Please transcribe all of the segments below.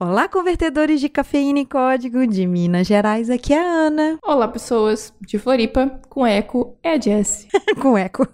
Olá, convertedores de cafeína e código de Minas Gerais, aqui é a Ana. Olá, pessoas de Floripa, com eco é a Jess. com eco.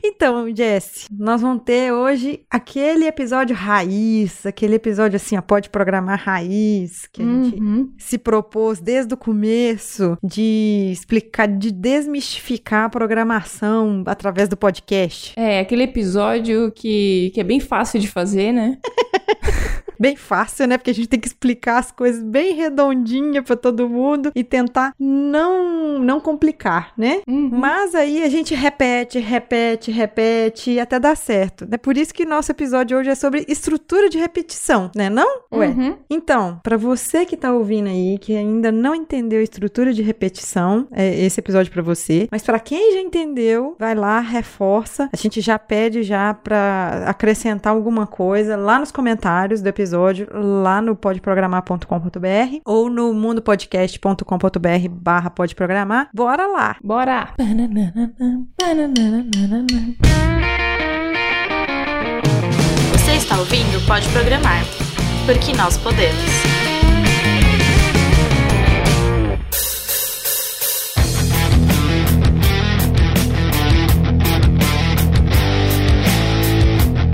Então, Jess, nós vamos ter hoje aquele episódio raiz, aquele episódio assim, ó, pode programar raiz, que a uhum. gente se propôs desde o começo de explicar, de desmistificar a programação através do podcast. É, aquele episódio que, que é bem fácil de fazer, né? bem fácil, né? Porque a gente tem que explicar as coisas bem redondinha para todo mundo e tentar não não complicar, né? Uhum. Mas aí a gente repete, repete, repete até dá certo. É por isso que nosso episódio hoje é sobre estrutura de repetição, né? Não? Ué. Uhum. Então, para você que tá ouvindo aí que ainda não entendeu estrutura de repetição, é esse episódio para você. Mas para quem já entendeu, vai lá, reforça. A gente já pede já para acrescentar alguma coisa lá nos comentários do episódio episódio lá no podprogramar.com.br ou no mundopodcast.com.br barra podprogramar. Bora lá! Bora! Você está ouvindo Pode Programar, porque nós podemos.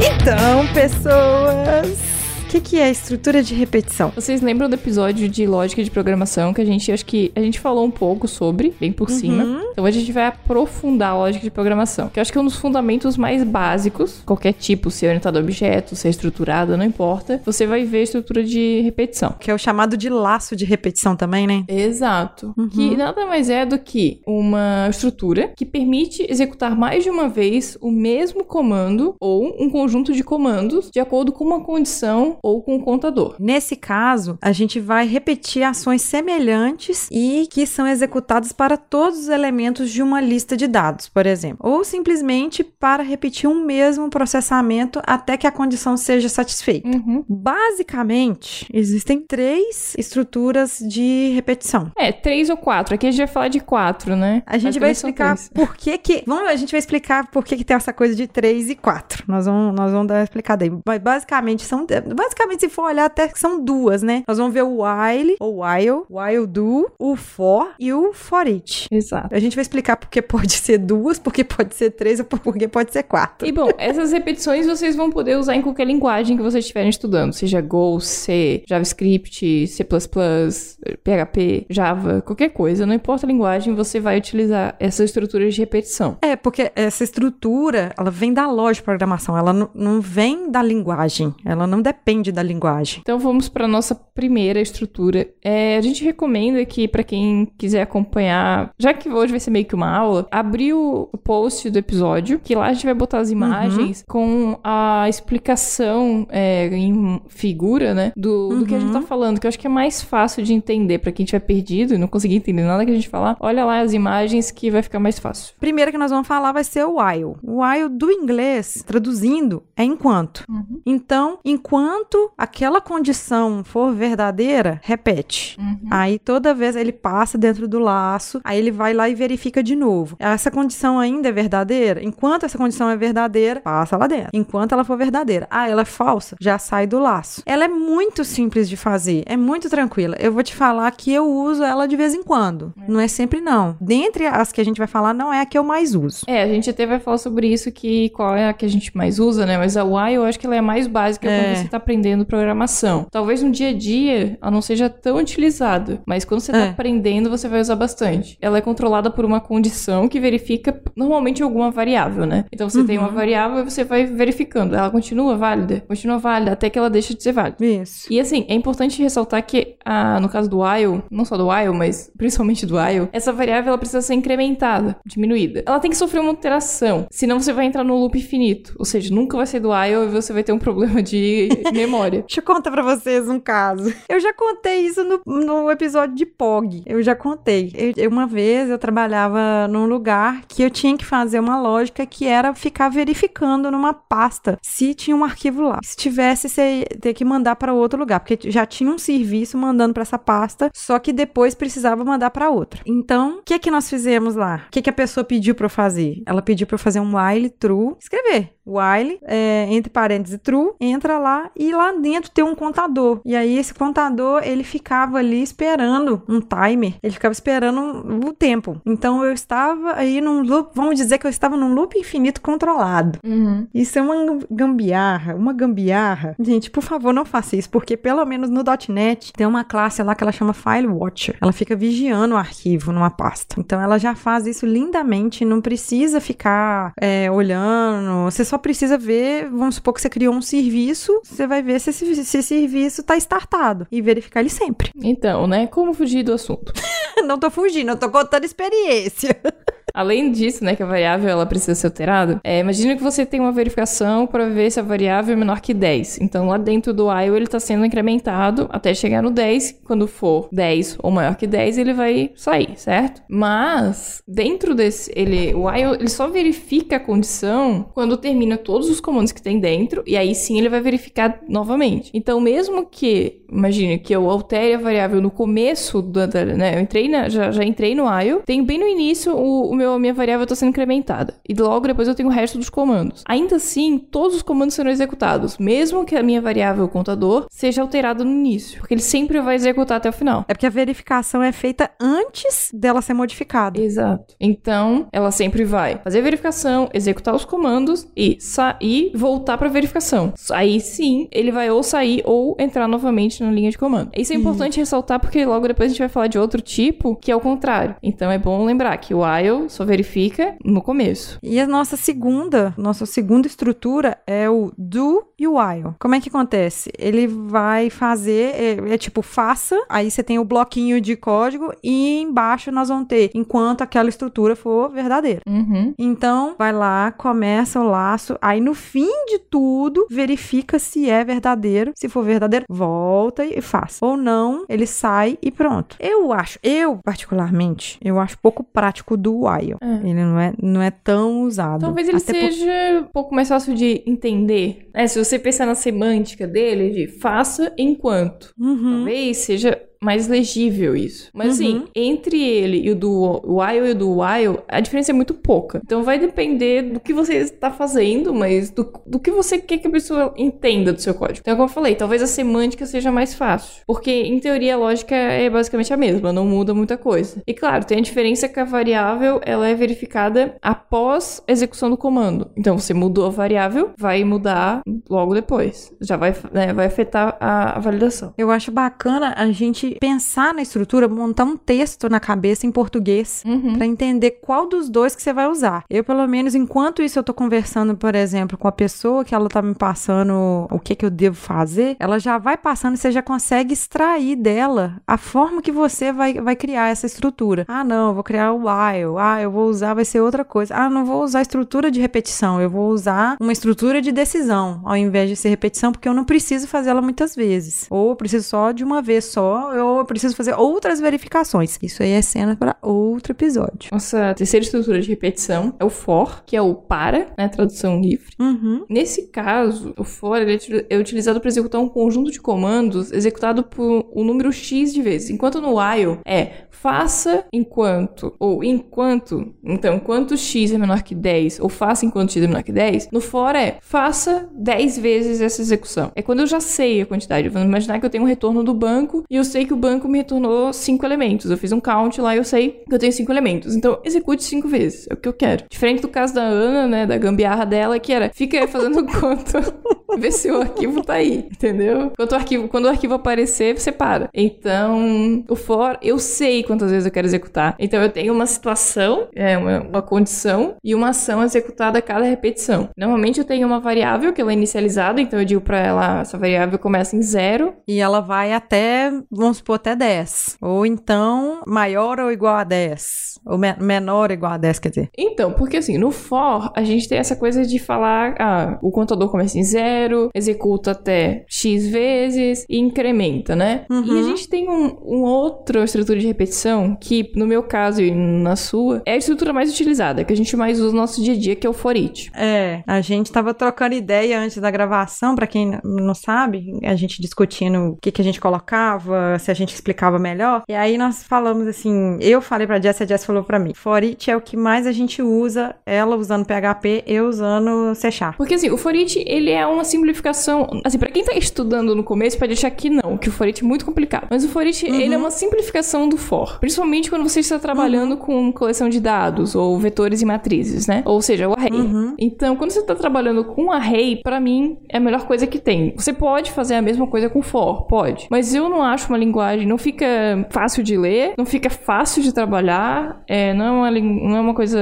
Então, pessoas, que, que é estrutura de repetição? Vocês lembram do episódio de lógica de programação que a gente acho que a gente falou um pouco sobre, bem por uhum. cima. Então a gente vai aprofundar a lógica de programação, que eu acho que é um dos fundamentos mais básicos, qualquer tipo, se é orientado a objeto, se é estruturado, não importa. Você vai ver a estrutura de repetição, que é o chamado de laço de repetição também, né? Exato. Uhum. Que nada mais é do que uma estrutura que permite executar mais de uma vez o mesmo comando ou um conjunto de comandos de acordo com uma condição ou com o contador. Nesse caso, a gente vai repetir ações semelhantes e que são executadas para todos os elementos de uma lista de dados, por exemplo, ou simplesmente para repetir um mesmo processamento até que a condição seja satisfeita. Uhum. Basicamente, existem três estruturas de repetição. É, três ou quatro. Aqui a gente vai falar de quatro, né? A gente vai explicar por que que... Vamos, a gente vai explicar por que que tem essa coisa de três e quatro. Nós vamos, nós vamos dar uma explicada aí. Mas basicamente são... Basicamente basicamente, se for olhar, até que são duas, né? Nós vamos ver o while, ou while, while do, o for e o for it. Exato. A gente vai explicar porque pode ser duas, porque pode ser três ou porque pode ser quatro. E bom, essas repetições vocês vão poder usar em qualquer linguagem que vocês estiverem estudando, seja Go, C, JavaScript, C++, PHP, Java, qualquer coisa, não importa a linguagem, você vai utilizar essa estrutura de repetição. É, porque essa estrutura, ela vem da lógica de programação, ela não vem da linguagem, ela não depende da linguagem. Então vamos para nossa primeira estrutura. É, a gente recomenda que para quem quiser acompanhar, já que hoje vai ser meio que uma aula, abrir o post do episódio, que lá a gente vai botar as imagens uhum. com a explicação é, em figura, né, do, uhum. do que a gente tá uhum. falando, que eu acho que é mais fácil de entender para quem estiver perdido e não conseguir entender nada que a gente falar. Olha lá as imagens que vai ficar mais fácil. Primeiro que nós vamos falar vai ser o while. O while do inglês, traduzindo, é enquanto. Uhum. Então, enquanto enquanto aquela condição for verdadeira, repete. Uhum. Aí toda vez ele passa dentro do laço, aí ele vai lá e verifica de novo. Essa condição ainda é verdadeira? Enquanto essa condição é verdadeira, passa lá dentro. Enquanto ela for verdadeira. Ah, ela é falsa? Já sai do laço. Ela é muito simples de fazer, é muito tranquila. Eu vou te falar que eu uso ela de vez em quando. É. Não é sempre não. Dentre as que a gente vai falar, não é a que eu mais uso. É, a gente até vai falar sobre isso que qual é a que a gente mais usa, né? Mas a Y eu acho que ela é mais básica é. quando você tá aprendendo aprendendo programação. Talvez no dia a dia ela não seja tão utilizada, mas quando você está é. aprendendo, você vai usar bastante. Ela é controlada por uma condição que verifica normalmente alguma variável, né? Então você uhum. tem uma uhum. variável e você vai verificando. Ela continua válida? Continua válida até que ela deixa de ser válida. Isso. E assim, é importante ressaltar que a, no caso do while, não só do while, mas principalmente do while, essa variável ela precisa ser incrementada, diminuída. Ela tem que sofrer uma alteração, senão você vai entrar no loop infinito. Ou seja, nunca vai ser do while e você vai ter um problema de memória. Deixa eu contar pra vocês um caso. Eu já contei isso no, no episódio de POG. Eu já contei. Eu, uma vez eu trabalhava num lugar que eu tinha que fazer uma lógica que era ficar verificando numa pasta se tinha um arquivo lá. Se tivesse, você ter que mandar para outro lugar, porque já tinha um serviço mandando para essa pasta, só que depois precisava mandar para outra. Então, o que que nós fizemos lá? O que que a pessoa pediu para eu fazer? Ela pediu para eu fazer um while true, escrever while, é, entre parênteses true, entra lá e lá dentro tem um contador. E aí esse contador, ele ficava ali esperando um timer, ele ficava esperando o tempo. Então eu estava aí num loop, vamos dizer que eu estava num loop infinito controlado. Uhum. Isso é uma gambiarra, uma gambiarra. Gente, por favor, não faça isso, porque pelo menos no .NET tem uma classe lá que ela chama File Watcher. Ela fica vigiando o arquivo numa pasta. Então ela já faz isso lindamente, não precisa ficar é, olhando. Você só precisa ver, vamos supor que você criou um serviço, você vai ver se esse, se esse serviço está startado e verificar ele sempre. Então, né? Como fugir do assunto? não tô fugindo, eu tô contando experiência. Além disso, né, que a variável ela precisa ser alterada, é, imagina que você tem uma verificação para ver se a variável é menor que 10. Então, lá dentro do while, ele está sendo incrementado até chegar no 10. Quando for 10 ou maior que 10, ele vai sair, certo? Mas, dentro desse, ele, o while, ele só verifica a condição quando termina todos os comandos que tem dentro, e aí sim ele vai verificar novamente. Então, mesmo que, imagine que eu altere a variável no começo, da né, eu entrei na, já, já entrei no while, tem bem no início o, o meu a minha variável está sendo incrementada. E logo depois eu tenho o resto dos comandos. Ainda assim, todos os comandos serão executados, mesmo que a minha variável contador seja alterada no início, porque ele sempre vai executar até o final. É porque a verificação é feita antes dela ser modificada. Exato. Então, ela sempre vai fazer a verificação, executar os comandos e sair, voltar para verificação. Aí sim, ele vai ou sair ou entrar novamente na linha de comando. Isso é importante ressaltar porque logo depois a gente vai falar de outro tipo que é o contrário. Então é bom lembrar que o while só verifica no começo. E a nossa segunda, nossa segunda estrutura é o do e o while. Como é que acontece? Ele vai fazer, é, é tipo, faça, aí você tem o bloquinho de código e embaixo nós vamos ter enquanto aquela estrutura for verdadeira. Uhum. Então, vai lá, começa o laço, aí no fim de tudo, verifica se é verdadeiro. Se for verdadeiro, volta e faz. Ou não, ele sai e pronto. Eu acho, eu particularmente, eu acho pouco prático do while. É. Ele não é, não é tão usado. Talvez ele Até por- seja um pouco mais fácil de entender. né? Se você pensar na semântica dele, de faça enquanto. Uhum. Talvez seja mais legível isso. Mas assim, Uhum. entre ele e o do while e o do while, a diferença é muito pouca. Então vai depender do que você está fazendo, mas do, do que você quer que a pessoa entenda do seu código. Então, como eu falei, talvez a semântica seja mais fácil. Porque, em teoria, a lógica é basicamente a mesma, não muda muita coisa. E claro, tem a diferença que a variável ela é verificada após a execução do comando. Então, você mudou a variável, vai mudar logo depois. Já vai, né, vai afetar a- a validação. Eu acho bacana a gente pensar na estrutura, montar um texto na cabeça em português Uhum. Pra entender qual dos dois que você vai usar. Eu, pelo menos, enquanto isso eu tô conversando, por exemplo, com a pessoa que ela tá me passando o que que eu devo fazer, ela já vai passando e você já consegue extrair dela a forma que você vai, vai criar essa estrutura. Ah, não, eu vou criar o while. Ah, eu vou usar, vai ser outra coisa. Ah, não vou usar estrutura de repetição, eu vou usar uma estrutura de decisão, ao invés de ser repetição, porque eu não preciso fazer ela muitas vezes. Ou eu preciso só de uma vez só, ou eu preciso fazer outras verificações. Isso aí é cena para outro episódio. Nossa terceira estrutura de repetição é o for, que é o para, né, tradução livre. Uhum. Nesse caso, o for é é utilizado para executar um conjunto de comandos executado por um número x de vezes, enquanto no while é faça enquanto ou enquanto, então, enquanto x é menor que 10 ou faça enquanto x é menor que 10, no for é faça 10 vezes essa execução. É quando eu já sei a quantidade. Vamos imaginar que eu tenho um retorno do banco e eu sei que o banco me retornou 5 elementos. Eu fiz um count lá e eu sei que eu tenho 5 elementos. Então, execute 5 vezes. É o que eu quero. Diferente do caso da Ana, né, da gambiarra dela, que era fica fazendo conta, vê se o arquivo tá aí, entendeu? Quando o arquivo, quando o arquivo aparecer, você para. Então, o for, eu sei quantas vezes eu quero executar. Então, eu tenho uma situação, é, uma, uma condição e uma ação executada a cada repetição. Normalmente, eu tenho uma variável que ela é inicializada, então eu digo pra ela, essa variável começa em zero. E ela vai até, vamos supor, até 10. Ou então, maior ou igual a 10. Ou me- menor ou igual a 10, quer dizer. Então, porque assim, no for, a gente tem essa coisa de falar, ah, o contador começa em zero, executa até X vezes e incrementa, né? Uhum. E a gente tem um, um outra estrutura de repetição que, no meu caso e na sua, é a estrutura mais utilizada, que a gente mais usa no nosso dia a dia, que é o for it. É, a gente tava trocando ideia antes da gravação, pra quem não sabe, a gente discutindo o que, que a gente colocava, se a gente explicava melhor. E aí nós falamos assim, eu falei pra Jess, a Jess falou pra mim, for it é o que mais a gente usa, ela usando PHP, eu usando C Sharp. Porque assim, o for it, ele é uma simplificação, assim, pra quem tá estudando no começo, pode achar que não, que o for it é muito complicado. Mas o for it, Uhum. ele é uma simplificação do for. Principalmente quando você está trabalhando Uhum. com coleção de dados, ou vetores e matrizes, né? Ou seja, o array. Uhum. Então, quando você está trabalhando com array, pra mim, é a melhor coisa que tem. Você pode fazer a mesma coisa com for, pode. Mas eu não acho uma linguagem, não fica fácil de ler, não fica fácil de trabalhar, é, não, é uma, não é uma coisa,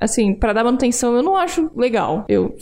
assim, pra dar manutenção, eu não acho legal. Eu,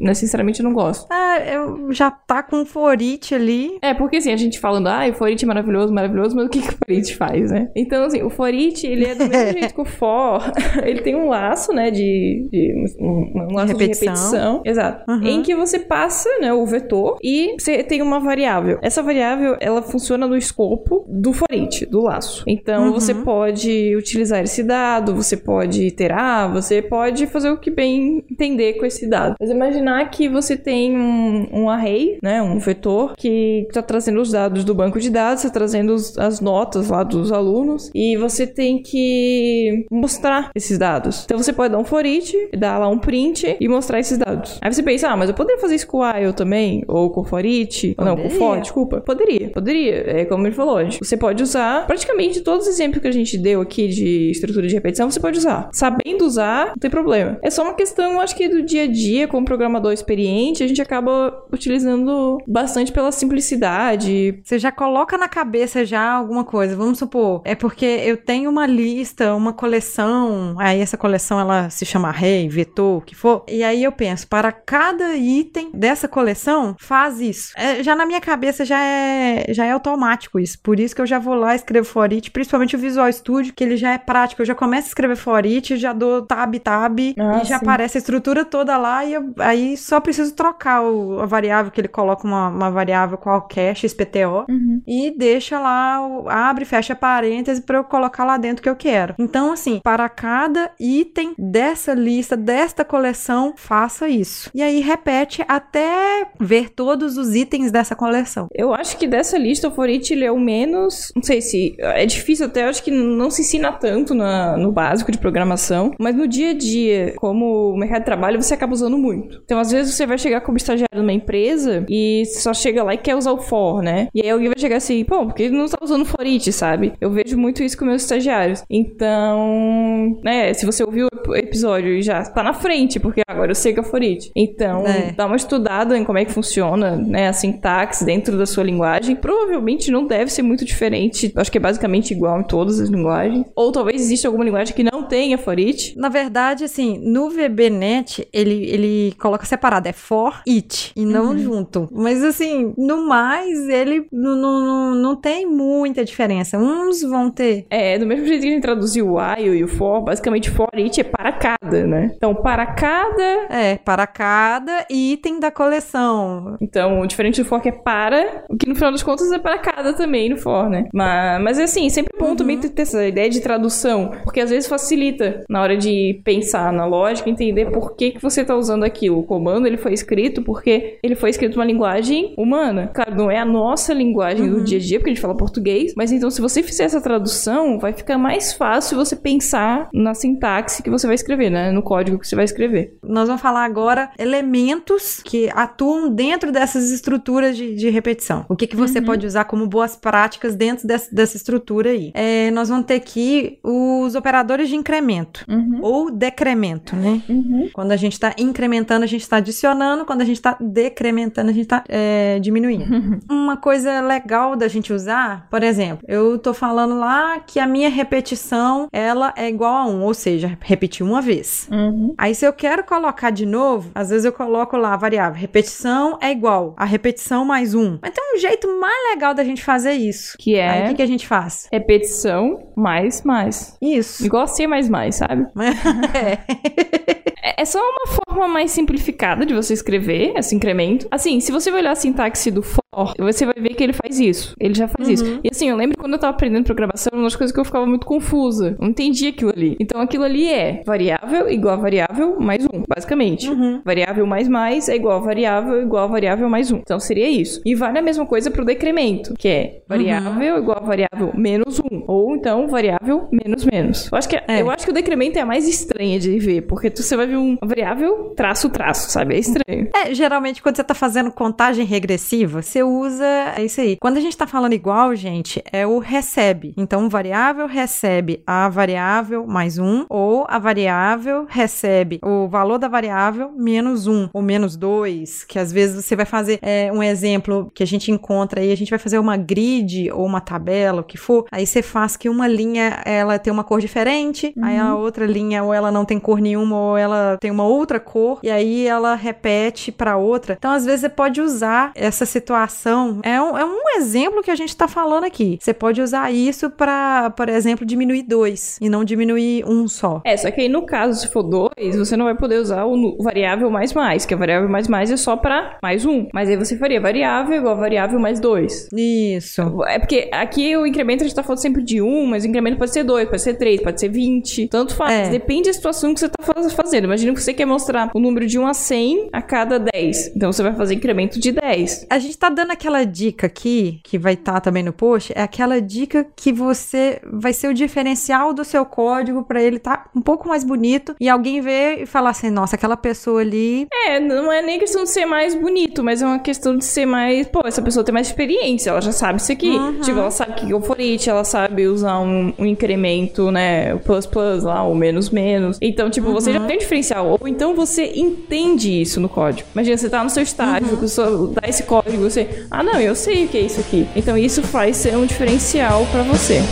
né, sinceramente, não gosto. Ah, eu já tá com for it ali. É, porque assim, a gente falando, ah, o for it é maravilhoso, maravilhoso, mas o que, que o for it faz, né? Então, assim, o for it, ele é do mesmo jeito que o for, ele tem um laço, né, de, de um, um laço de repetição. repetição, exato, Uhum. em que você passa, né, o vetor e você tem uma variável. Essa variável, ela funciona no escopo do for it, do laço. Então, Uhum. você pode utilizar esse dado, você pode iterar, você pode fazer o que bem entender com esse dado. Mas imaginar que você tem um, um array, né, um vetor, que está trazendo os dados do banco de dados, está trazendo os- as notas lá dos alunos, e você tem que mostrar esses dados. Então você pode dar um for it, dar lá um print e mostrar esses dados. Aí você pensa, ah, mas eu poderia fazer isso com o while também, ou com o for it, ou não, com o for, desculpa. Poderia, poderia. É como ele falou, você pode usar praticamente todos os exemplos que a gente deu aqui de estrutura de repetição, você pode usar. Sabendo usar, não tem problema. É só uma questão, acho que do dia a dia, como programador experiente, a gente acaba utilizando bastante pela simplicidade. Você já coloca na cabeça já alguma coisa. Vamos supor, é porque eu tenho uma lista, uma coleção, aí essa coleção ela se chama array, vetor, o que for. E aí eu penso, para cada item dessa coleção, faz isso. É, já na minha cabeça já é, já é automático isso. Por isso que eu já vou lá escrevo for it, principalmente o Visual Studio, que ele já é prático. Já começo a escrever for it, já dou tab, tab, Ah, e já sim. aparece a estrutura toda lá, e eu- aí só preciso trocar o- a variável que ele coloca uma, uma variável qualquer, XPTO, e deixa lá, abre fecha parêntese para eu colocar lá dentro o que eu quero. Então, assim, para cada item dessa lista, desta coleção, faça isso. E aí repete até ver todos os itens dessa coleção. Eu acho que dessa lista, o for it, ele é o menos. Não sei se. É difícil até, acho que não se ensina tanto na- no básico de programação. Mas no dia a dia, como o mercado de trabalho, você acaba usando muito. Então, às vezes, você vai chegar como estagiário numa empresa e só chega lá e quer usar o for, né? E aí alguém vai chegar assim, pô, por que não tá usando for it, sabe? Eu vejo muito isso com meus estagiários. Então, né, se você ouviu o episódio e já tá na frente, porque agora eu sei que é for it. Então, É. dá uma estudada em como é que funciona, né, a sintaxe dentro da sua linguagem. Provavelmente não deve ser muito diferente. Acho que é basicamente igual em todas as linguagens. Ou talvez exista alguma linguagem que não tenha for it. Na verdade, assim, no VBNet, ele, ele coloca separado, é for it, e não junto. Mas, assim, no mais, ele não, não, tem muita diferença. Uns vão ter. É, do mesmo jeito que a gente traduziu o while e o for, basicamente for it é para cada, né? Então, para cada. É, para cada item da coleção. Então, o diferente do for que é para, o que no final das contas é para cada também no for, né? Mas, mas assim, sempre bom também ter ter essa ideia de tradução, porque às vezes facilita na hora de pensar na lógica, entender por que, que você tá usando aquilo. O comando ele foi escrito porque ele foi escrito numa linguagem humana. Claro, não é a nossa linguagem do dia a dia, porque a gente fala português, mas então se você fizer essa tradução, vai ficar mais fácil você pensar na sintaxe que você vai escrever, né? No código que você vai escrever. Nós vamos falar agora elementos que atuam dentro dessas estruturas de, de repetição. O que, que você pode usar como boas práticas dentro dessa, dessa estrutura aí. É, nós vamos ter aqui os operadores de incremento ou decremento, né? Quando a gente está incrementando, a gente está adicionando. Quando a gente está decrementando, a gente está diminuindo. Uma coisa legal da gente usar, por exemplo, eu tô falando lá que a minha repetição ela é igual a 1, ou seja, repetir uma vez. Aí se eu quero colocar de novo, às vezes eu coloco lá a variável repetição é igual a repetição mais 1. Mas tem um jeito mais legal da gente fazer isso. Que é Aí o que, que a gente faz? repetição mais mais. Isso. Igual C sabe? é. É é só uma forma forma mais simplificada de você escrever esse incremento. Assim, se você olhar a sintaxe do for, você vai ver que ele faz isso. Ele já faz uhum. isso. E assim, eu lembro quando eu tava aprendendo programação, uma das coisas que eu ficava muito confusa. Eu não entendia aquilo ali. Então aquilo ali é variável igual a variável mais um, basicamente. Uhum. Variável mais mais é igual a variável igual a variável mais um. Então seria isso. E vale a mesma coisa pro decremento, que é variável uhum. igual a variável menos um. Ou então variável menos menos. Eu acho que, é. eu acho que o decremento é a mais estranha de ver, porque tu, você vai ver uma variável traço traço, sabe? É estranho. É, geralmente quando você tá fazendo contagem regressiva, você usa. É isso aí. Quando a gente tá falando igual, gente, é o recebe. Então, o variável recebe a variável mais um, ou a variável recebe o valor da variável menos um, ou menos dois, que às vezes você vai fazer é, um exemplo que a gente encontra aí, a gente vai fazer uma grid ou uma tabela, o que for, aí você faz que uma linha ela tem uma cor diferente, uhum. aí a outra linha ou ela não tem cor nenhuma ou ela tem uma outra cor, e aí ela repete para outra. Então, às vezes, você pode usar essa situação. É um, é um exemplo que a gente está falando aqui. Você pode usar isso para, por exemplo, diminuir dois e não diminuir um só. É, só que aí no caso, se for dois, você não vai poder usar o variável mais mais, que a variável mais mais é só para mais um. Mas aí você faria variável igual variável mais dois. Isso. É porque aqui o incremento a gente tá falando sempre de um, mas o incremento pode ser dois, pode ser três, pode ser vinte. Tanto faz. É. Depende da situação que você tá fazendo. Imagina que você quer mostrar o número de 1 a 100 a cada 10. Então você vai fazer incremento de 10. A gente tá dando aquela dica aqui, que vai estar tá também no post, é aquela dica que você vai ser o diferencial do seu código para ele estar tá um pouco mais bonito e alguém ver e falar assim, nossa, aquela pessoa ali. É, não é nem questão de ser mais bonito, mas é uma questão de ser mais, pô, essa pessoa tem mais experiência, ela já sabe isso aqui. Uhum. Tipo, ela sabe que é o for it, ela sabe usar um, um incremento, né, o plus plus lá, o menos menos. Então, tipo, uhum. você já tem um diferencial. Ou então você entende isso no código. Imagina, você tá no seu estágio, uhum. você dá esse código, você, ah, não, eu sei o que é isso aqui. Então, isso faz ser um diferencial para você.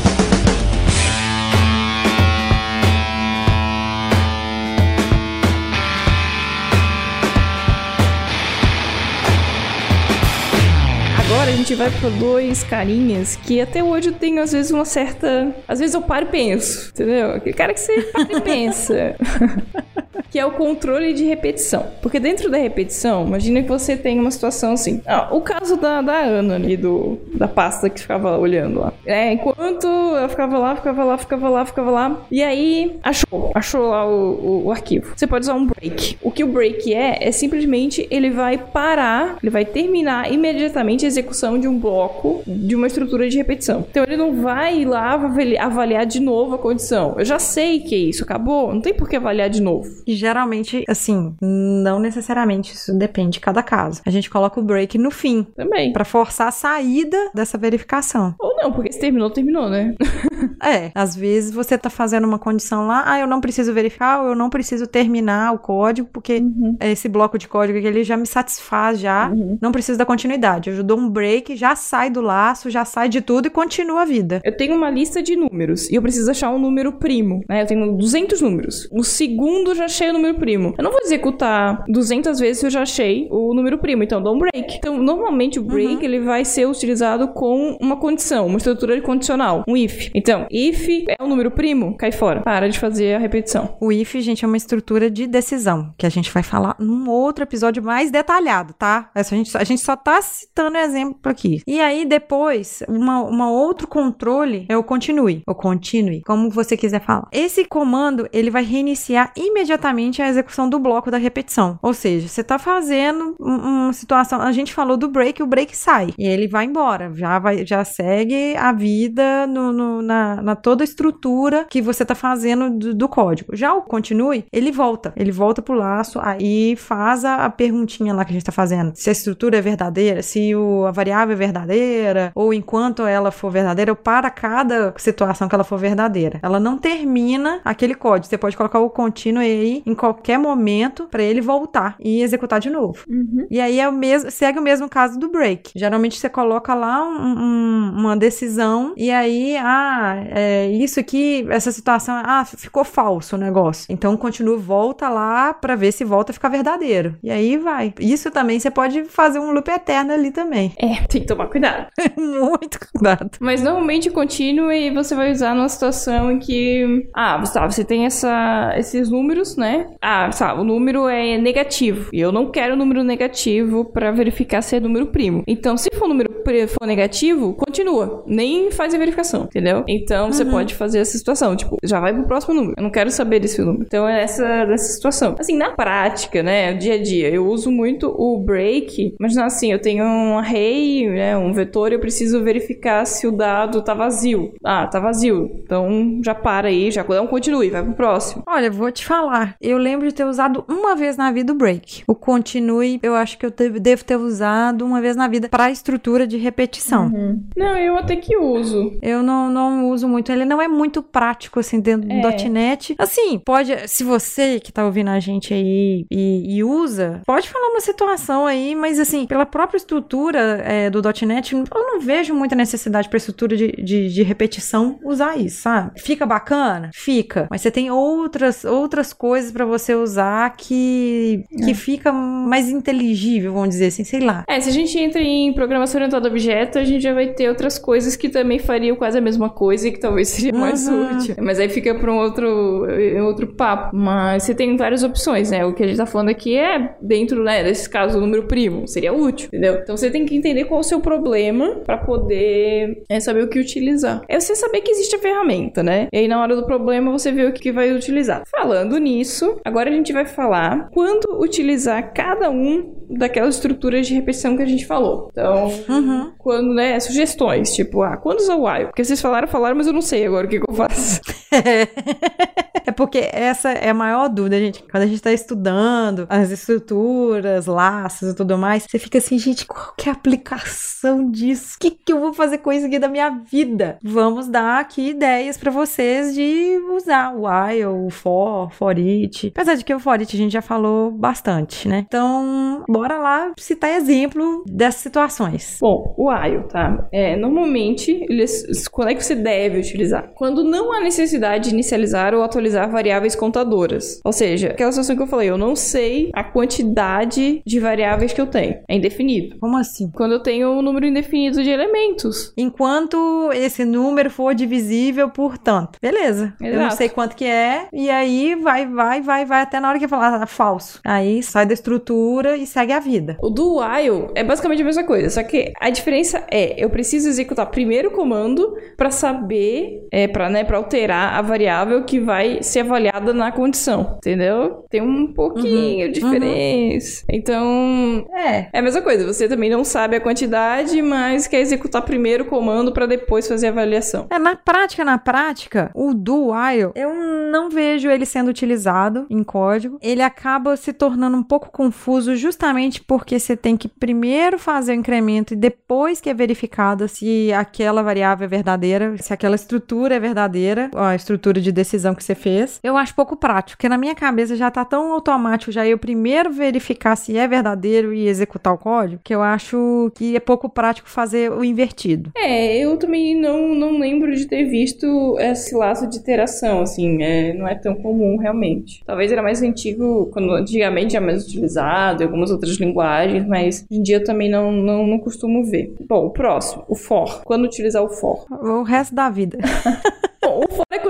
Gente vai para dois carinhas que até hoje eu tenho, às vezes, uma certa. Às vezes eu paro e penso, entendeu? Aquele cara que você para e pensa. que é o controle de repetição. Porque dentro da repetição, imagina que você tem uma situação assim. Ah, o caso da, da Ana ali, do, da pasta que ficava olhando lá. É, enquanto ela ficava lá, ficava lá, ficava lá, ficava lá. E aí achou, achou lá o, o, o arquivo. Você pode usar um break. O que o break é, é simplesmente ele vai parar, ele vai terminar imediatamente a execução de um bloco de uma estrutura de repetição. Então ele não vai lá avaliar de novo a condição. Eu já sei que é isso, acabou, não tem por que avaliar de novo. E geralmente, assim, não necessariamente, isso depende de cada caso. A gente coloca o break no fim. Também. Para forçar a saída dessa verificação. Ou não, porque se terminou, terminou, né? é, às vezes você tá fazendo uma condição lá, ah, eu não preciso verificar, ou eu não preciso terminar o código, porque uhum. esse bloco de código aqui, ele já me satisfaz já, uhum. não preciso da continuidade. Eu dou um break, já sai do laço, já sai de tudo e continua a vida. Eu tenho uma lista de números e eu preciso achar um número primo, né? Eu tenho 200 números. O segundo já achei o número primo. Eu não vou executar 200 vezes se eu já achei o número primo, então eu dou um break. Então, normalmente o break uhum. ele vai ser utilizado com uma condição, uma estrutura condicional, um if. Então, if é o número primo, cai fora. Para de fazer a repetição. O if, gente, é uma estrutura de decisão, que a gente vai falar num outro episódio mais detalhado, tá? Essa a, gente, a gente só tá citando exemplo aqui. E aí, depois, uma, uma outro controle é o continue, ou continue, como você quiser falar. Esse comando, ele vai reiniciar imediatamente a execução do bloco da repetição. Ou seja, você tá fazendo uma situação, a gente falou do break, o break sai, e ele vai embora, já vai, já segue a vida no, no na, na, toda a estrutura que você tá fazendo do, do, código. Já o continue, ele volta, ele volta pro laço, aí faz a, a, perguntinha lá que a gente tá fazendo, se a estrutura é verdadeira, se o, a variável é verdadeira, ou enquanto ela for verdadeira, ou para cada situação que ela for verdadeira. Ela não termina aquele código, você pode colocar o continue aí em qualquer momento para ele voltar e executar de novo. Uhum. E aí é o mesmo, segue o mesmo caso do break. Geralmente você coloca lá um, um, uma decisão e aí, ah, é, isso aqui, essa situação, ah, ficou falso o negócio. Então continua, volta lá para ver se volta a ficar verdadeiro. E aí vai. Isso também você pode fazer um loop eterno ali também. É, tem que tomar cuidado. Muito cuidado. Mas normalmente contínuo e você vai usar numa situação em que, ah, tá, você tem essa, esses números, né? Ah, sabe, o número é negativo e eu não quero o número negativo para verificar se é número primo. Então, se for número for negativo, continua, nem faz a verificação, entendeu? Então, uhum. você pode fazer essa situação, tipo, já vai pro próximo número. Eu não quero saber desse número. Então, é essa, essa situação. Assim, na prática, né, dia a dia, eu uso muito o break. Imagina assim, eu tenho um array, né, um vetor, eu preciso verificar se o dado tá vazio. Ah, tá vazio. Então, já para aí, já dá um continue, vai pro próximo. Olha, vou te falar. Eu lembro de ter usado uma vez na vida o break. O continue, eu acho que eu devo ter usado uma vez na vida para estrutura de repetição. Uhum. Não, eu até que uso. Eu não, não uso muito. Ele não é muito prático, assim, dentro é. do .NET. Assim, pode... Se você que tá ouvindo a gente aí e, e, usa, pode falar uma situação aí, mas assim, pela própria estrutura é, do .NET, eu não vejo muita necessidade pra estrutura de, de, de repetição usar isso, sabe? Fica bacana? Fica. Mas você tem outras, outras coisas para você usar que, que é. fica mais inteligível, vamos dizer assim, sei lá. É, se a gente entra em programação orientada a objeto, a gente já vai ter outras coisas que também fariam quase a mesma coisa e que talvez seria mais uhum. útil. Mas aí fica para um outro, outro papo. Mas você tem várias opções, né? O que a gente tá falando aqui é dentro, né, desse caso, o número primo. Seria útil, entendeu? Então você tem que entender qual é o seu problema para poder é, saber o que utilizar. É você saber que existe a ferramenta, né? E aí na hora do problema você vê o que vai utilizar. Falando nisso, agora a gente vai falar quando utilizar cada um daquelas estruturas de repetição que a gente falou. Então, uhum. quando, né, sugestões, tipo, ah, quando usar o while? Porque vocês falaram, falaram, mas eu não sei agora o que, que eu faço. é porque essa é a maior dúvida, gente. Quando a gente tá estudando as estruturas, laços e tudo mais, você fica assim, gente, qual que é a aplicação disso? O que, que eu vou fazer com isso aqui da minha vida? Vamos dar aqui ideias para vocês de usar o while, o for, for it. Apesar de que o for it a gente já falou bastante, né? Então, bora lá citar exemplo dessas situações. Bom, o while, tá? É, normalmente, eles, quando é que você deve utilizar? Quando não há necessidade de inicializar ou atualizar variáveis contadoras. Ou seja, aquela situação que eu falei, eu não sei a quantidade de variáveis que eu tenho. É indefinido. Como assim? Quando eu tenho um número indefinido de elementos. Enquanto esse número for divisível por tanto. Beleza. Exato. Eu não sei quanto que é. E aí vai, vai, vai, vai até na hora que falar ah, falso. Aí sai da estrutura e segue segue a vida. O do while é basicamente a mesma coisa, só que a diferença é, eu preciso executar primeiro o comando para saber, é, para né, pra alterar a variável que vai ser avaliada na condição, entendeu? Tem um pouquinho uhum, de diferença. Uhum. Então, é, é a mesma coisa, você também não sabe a quantidade, mas quer executar primeiro o comando para depois fazer a avaliação. É, na prática, na prática, o do while, eu não vejo ele sendo utilizado em código. Ele acaba se tornando um pouco confuso justamente justamente porque você tem que primeiro fazer o incremento e depois que é verificado se aquela variável é verdadeira, se aquela estrutura é verdadeira, a estrutura de decisão que você fez. Eu acho pouco prático, porque na minha cabeça já tá tão automático já eu primeiro verificar se é verdadeiro e executar o código, que eu acho que é pouco prático fazer o invertido. É, eu também não, não lembro de ter visto esse laço de iteração, assim, é, não é tão comum realmente. Talvez era mais antigo, quando antigamente era mais utilizado, algumas outras outras linguagens, mas hoje em dia eu também não, não, não costumo ver. Bom, o próximo, o for. Quando utilizar o for? O resto da vida.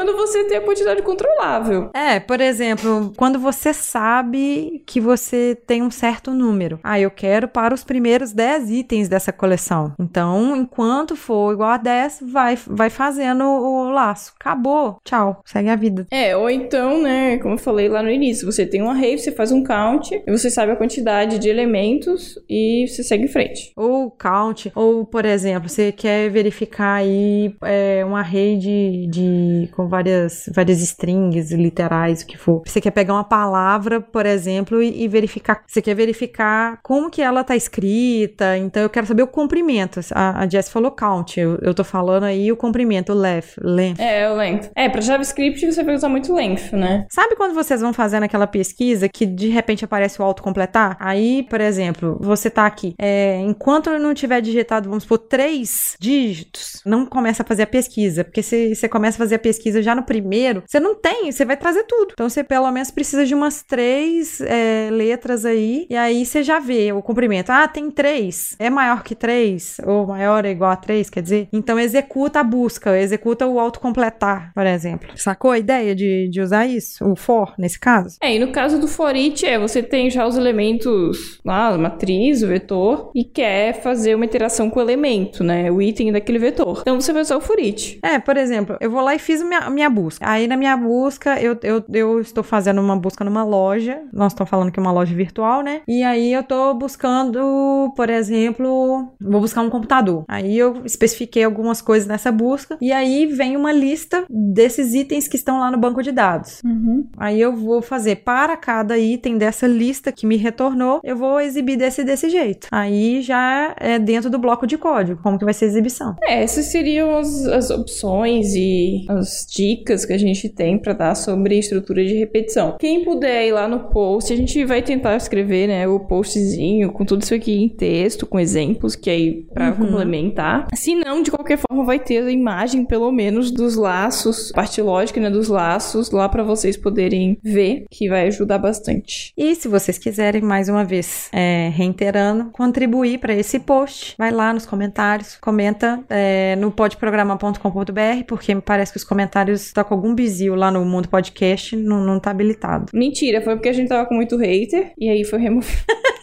Quando você tem a quantidade controlável. É, por exemplo, quando você sabe que você tem um certo número. Ah, eu quero para os primeiros 10 itens dessa coleção. Então, enquanto for igual a 10, vai, vai fazendo o laço. Acabou. Tchau. Segue a vida. É, ou então, né, como eu falei lá no início, você tem um array, você faz um count, e você sabe a quantidade de elementos e você segue em frente. Ou count, ou, por exemplo, você quer verificar aí é, um array de, de com várias, várias strings literais, o que for. Você quer pegar uma palavra, por exemplo, e, e verificar. Você quer verificar como que ela tá escrita. Então eu quero saber o comprimento. A, a Jess falou count. Eu, eu tô falando aí o comprimento, o length. length. É, o length. É, pra JavaScript você vai usar muito length, né? Sabe quando vocês vão fazendo aquela pesquisa que de repente aparece o autocompletar? Aí, por exemplo, você tá aqui. É, enquanto eu não tiver digitado, vamos supor, três dígitos, não começa a fazer a pesquisa. Porque se você começa a fazer a pesquisa já no primeiro, você não tem, você vai trazer tudo. Então você pelo menos precisa de umas três é, letras aí. E aí você já vê o comprimento. Ah, tem três. É maior que três? Ou maior é igual a três, quer dizer? Então executa a busca, executa o autocompletar, por exemplo. Sacou a ideia de, de usar isso? O for, nesse caso? É, e no caso do for each, é, você tem já os elementos lá, a matriz, o vetor, e quer fazer uma interação com o elemento, né? O item daquele vetor. Então você vai usar o for each. É, por exemplo, eu vou lá e fiz minha, minha busca. Aí na minha busca, eu, eu, eu estou fazendo uma busca numa loja. Nós estamos falando que é uma loja virtual, né? E aí eu tô buscando, por exemplo, vou buscar um computador. Aí eu especifiquei algumas coisas nessa busca. E aí vem uma lista desses itens que estão lá no banco de dados. Uhum. Aí eu vou fazer para cada item dessa lista que me retornou, eu vou exibir desse desse jeito. Aí já é dentro do bloco de código, como que vai ser a exibição. É, essas seriam as, as opções e as dicas que a gente tem para dar sobre estrutura de repetição. Quem puder ir lá no post, a gente vai tentar escrever, né, o postzinho com tudo isso aqui em texto, com exemplos, que aí para Uhum. complementar. Se não, de qualquer forma, vai ter a imagem, pelo menos, dos laços, parte lógica, né, dos laços lá para vocês poderem ver, que vai ajudar bastante. E se vocês quiserem, mais uma vez, é, reiterando, contribuir para esse post, vai lá nos comentários, comenta é, no podprogramar.com.br, porque me parece que os comentários estão com algum bizil lá no Mundo Podcast, não, não tá habilitado. Mentira, foi porque a gente tava com muito hater e aí foi removido.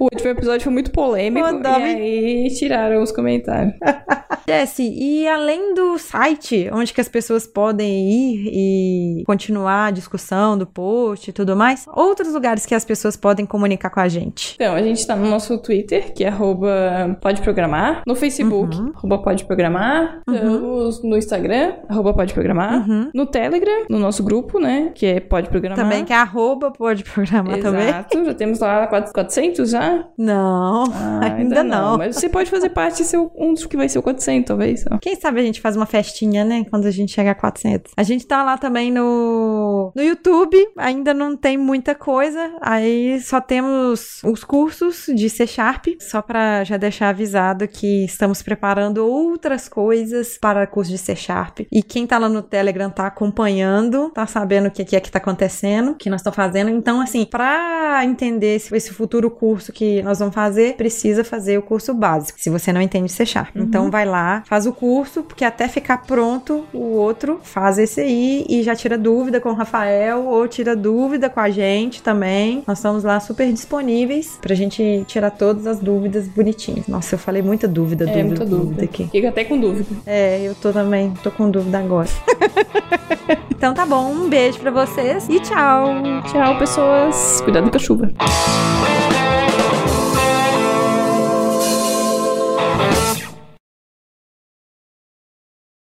O último episódio foi muito polêmico e aí tiraram os comentários. Jesse, e além do site, onde que as pessoas podem ir e continuar a discussão do post e tudo mais, outros lugares que as pessoas podem comunicar com a gente. Então, a gente tá no nosso Twitter, que é podeprogramar, no Facebook, Uhum. podeprogramar, estamos no Instagram, arroba podeprogramar, Uhum. no Telegram, no nosso grupo, né, que é podeprogramar. Também, que é arroba, pode programar também. Exato, já temos lá 400 já? Não, Ah, ainda, não. Mas você pode fazer parte de ser um dos que vai ser o 400, talvez. ó. Quem sabe a gente faz uma festinha, né? Quando a gente chegar a 400. A gente tá lá também no, no YouTube. Ainda não tem muita coisa. Aí só temos os cursos de C Sharp. Só pra já deixar avisado que estamos preparando outras coisas para curso de C Sharp. E quem tá lá no Telegram tá acompanhando, tá sabendo o que que é que tá acontecendo, o que nós estamos fazendo. Então, assim, pra entender esse, esse futuro curso que nós vamos fazer, precisa fazer o curso básico. Se você não entende C Sharp. Então, vai lá, faz o curso, porque até ficar pronto o outro, faz esse aí e já tira dúvida com o Rafael ou tira dúvida com a gente também. Nós estamos lá super disponíveis pra gente tirar todas as dúvidas bonitinhas. Nossa, eu falei muita dúvida, É, dúvida, muita dúvida, dúvida. aqui. Fica até com dúvida. É, eu tô também, tô com dúvida agora. então tá bom, um beijo pra vocês e tchau! Tchau, pessoas. Cuidado com a chuva.